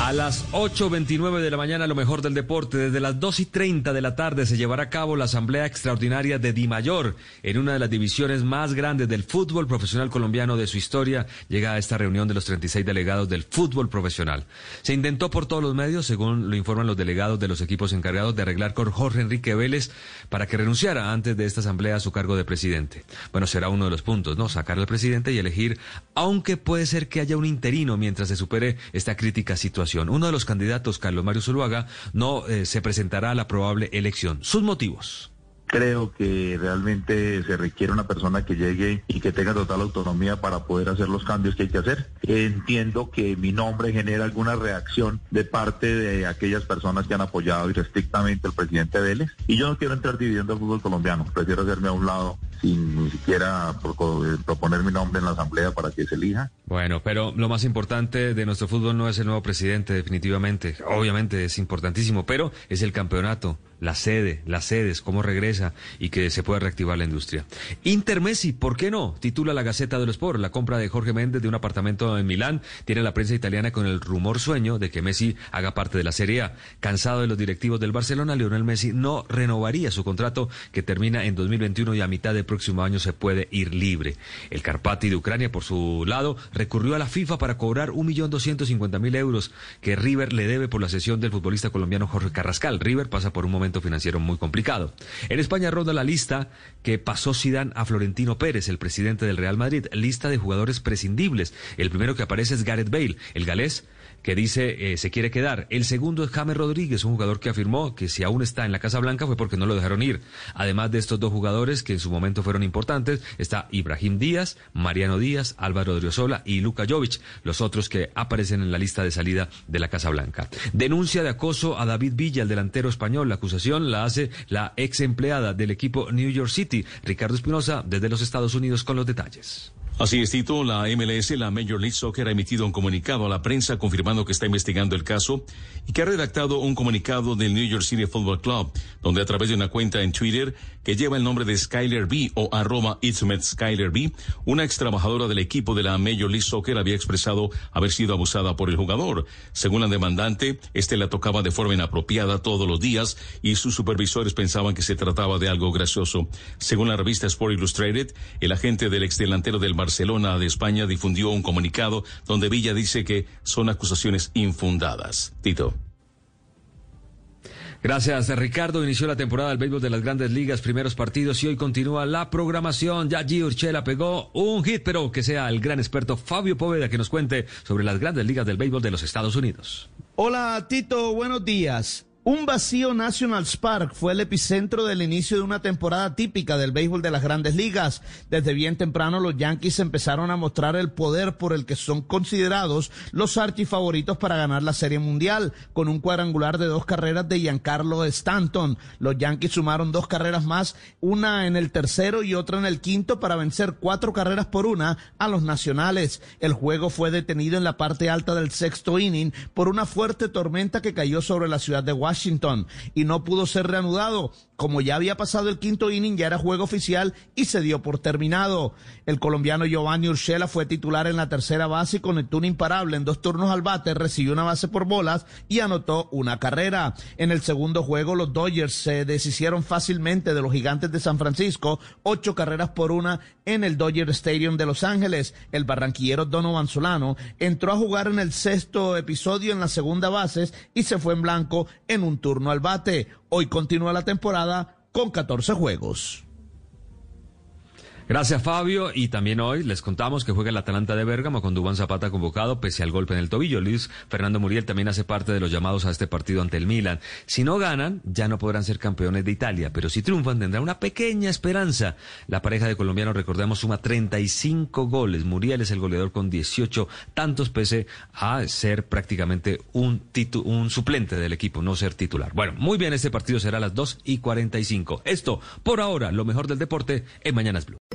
A las 8.29 de la mañana, lo mejor del deporte. Desde las 2 y 30 de la tarde se llevará a cabo la Asamblea Extraordinaria de Di Mayor, en una de las divisiones más grandes del fútbol profesional colombiano de su historia. Llega a esta reunión de los 36 delegados del fútbol profesional. Se intentó por todos los medios, según lo informan los delegados de los equipos encargados, de arreglar con Jorge Enrique Vélez para que renunciara antes de esta asamblea a su cargo de presidente. Bueno, será uno de los puntos, ¿no? Sacar al presidente y elegir, aunque puede ser que haya un interino mientras se supere esta crítica situación. Uno de los candidatos, Carlos Mario Zuluaga, no eh, se presentará a la probable elección. Sus motivos. Creo que realmente se requiere una persona que llegue y que tenga total autonomía para poder hacer los cambios que hay que hacer. Entiendo que mi nombre genera alguna reacción de parte de aquellas personas que han apoyado irrestrictamente al presidente Vélez. Y yo no quiero entrar dividiendo el fútbol colombiano. Prefiero hacerme a un lado sin ni siquiera proponer mi nombre en la asamblea para que se elija. Bueno, pero lo más importante de nuestro fútbol no es el nuevo presidente, definitivamente. Obviamente es importantísimo, pero es el campeonato la sede, las sedes, cómo regresa y que se pueda reactivar la industria. Inter Messi, ¿por qué no? Titula la Gaceta los Sport. La compra de Jorge Méndez de un apartamento en Milán tiene la prensa italiana con el rumor sueño de que Messi haga parte de la Serie A. Cansado de los directivos del Barcelona, Lionel Messi no renovaría su contrato que termina en 2021 y a mitad del próximo año se puede ir libre. El Carpati de Ucrania, por su lado, recurrió a la FIFA para cobrar 1.250.000 euros que River le debe por la sesión del futbolista colombiano Jorge Carrascal. River pasa por un momento financiero muy complicado. En España ronda la lista que pasó Zidane a Florentino Pérez, el presidente del Real Madrid, lista de jugadores prescindibles. El primero que aparece es Gareth Bale, el galés que dice eh, se quiere quedar. El segundo es James Rodríguez, un jugador que afirmó que si aún está en la Casa Blanca fue porque no lo dejaron ir. Además de estos dos jugadores que en su momento fueron importantes, está Ibrahim Díaz, Mariano Díaz, Álvaro Odriozola y Luka Jovic, los otros que aparecen en la lista de salida de la Casa Blanca. Denuncia de acoso a David Villa, el delantero español. La acusación la hace la ex empleada del equipo New York City, Ricardo Espinosa, desde los Estados Unidos con los detalles. Así es, Tito, la MLS, la Major League Soccer, ha emitido un comunicado a la prensa confirmando que está investigando el caso y que ha redactado un comunicado del New York City Football Club, donde a través de una cuenta en Twitter que lleva el nombre de Skyler B o arroba Skyler B, una ex trabajadora del equipo de la Major League Soccer había expresado haber sido abusada por el jugador. Según la demandante, este la tocaba de forma inapropiada todos los días y sus supervisores pensaban que se trataba de algo gracioso. Según la revista Sport Illustrated, el agente del ex delantero del Barcelona de España difundió un comunicado donde Villa dice que son acusaciones infundadas. Tito. Gracias, Ricardo. Inició la temporada del béisbol de las grandes ligas, primeros partidos y hoy continúa la programación. Ya G. Urchela pegó un hit, pero que sea el gran experto Fabio Poveda que nos cuente sobre las grandes ligas del béisbol de los Estados Unidos. Hola, Tito. Buenos días. Un vacío National Park fue el epicentro del inicio de una temporada típica del béisbol de las grandes ligas. Desde bien temprano los Yankees empezaron a mostrar el poder por el que son considerados los archifavoritos para ganar la Serie Mundial, con un cuadrangular de dos carreras de Giancarlo Stanton. Los Yankees sumaron dos carreras más, una en el tercero y otra en el quinto para vencer cuatro carreras por una a los nacionales. El juego fue detenido en la parte alta del sexto inning por una fuerte tormenta que cayó sobre la ciudad de Washington Washington y no pudo ser reanudado. Como ya había pasado el quinto inning, ya era juego oficial y se dio por terminado. El colombiano Giovanni Urshela fue titular en la tercera base y conectó un imparable en dos turnos al bate, recibió una base por bolas y anotó una carrera. En el segundo juego, los Dodgers se deshicieron fácilmente de los gigantes de San Francisco, ocho carreras por una en el Dodger Stadium de Los Ángeles. El barranquillero Donovan Solano entró a jugar en el sexto episodio en la segunda base y se fue en blanco en un turno al bate. Hoy continúa la temporada con 14 juegos. Gracias, Fabio. Y también hoy les contamos que juega el Atalanta de Bérgamo con Dubán Zapata convocado pese al golpe en el tobillo. Luis Fernando Muriel también hace parte de los llamados a este partido ante el Milan. Si no ganan, ya no podrán ser campeones de Italia, pero si triunfan tendrá una pequeña esperanza. La pareja de colombianos, recordemos, suma 35 goles. Muriel es el goleador con 18 tantos pese a ser prácticamente un, un suplente del equipo, no ser titular. Bueno, muy bien, este partido será a las 2 y 45. Esto, por ahora, lo mejor del deporte en Mañanas Blue.